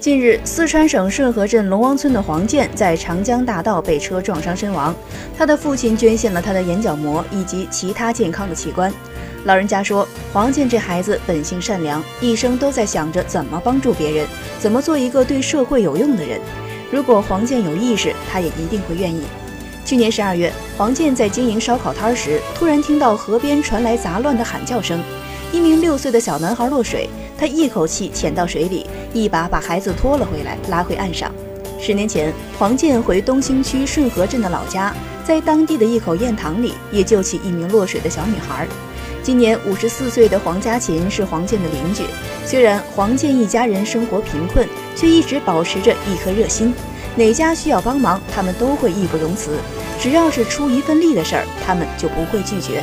近日，四川省顺河镇龙王村的黄建在长江大道被车撞伤身亡。他的父亲捐献了他的眼角膜以及其他健康的器官。老人家说，黄建这孩子本性善良，一生都在想着怎么帮助别人，怎么做一个对社会有用的人。如果黄建有意识，他也一定会愿意。去年十二月，黄建在经营烧烤摊时，突然听到河边传来杂乱的喊叫声，一名六岁的小男孩落水，他一口气潜到水里。一把把孩子拖了回来，拉回岸上。十年前，黄建回东兴区顺河镇的老家，在当地的一口堰塘里也救起一名落水的小女孩。今年五十四岁的黄家琴是黄建的邻居。虽然黄建一家人生活贫困，却一直保持着一颗热心。哪家需要帮忙，他们都会义不容辞。只要是出一份力的事儿，他们就不会拒绝。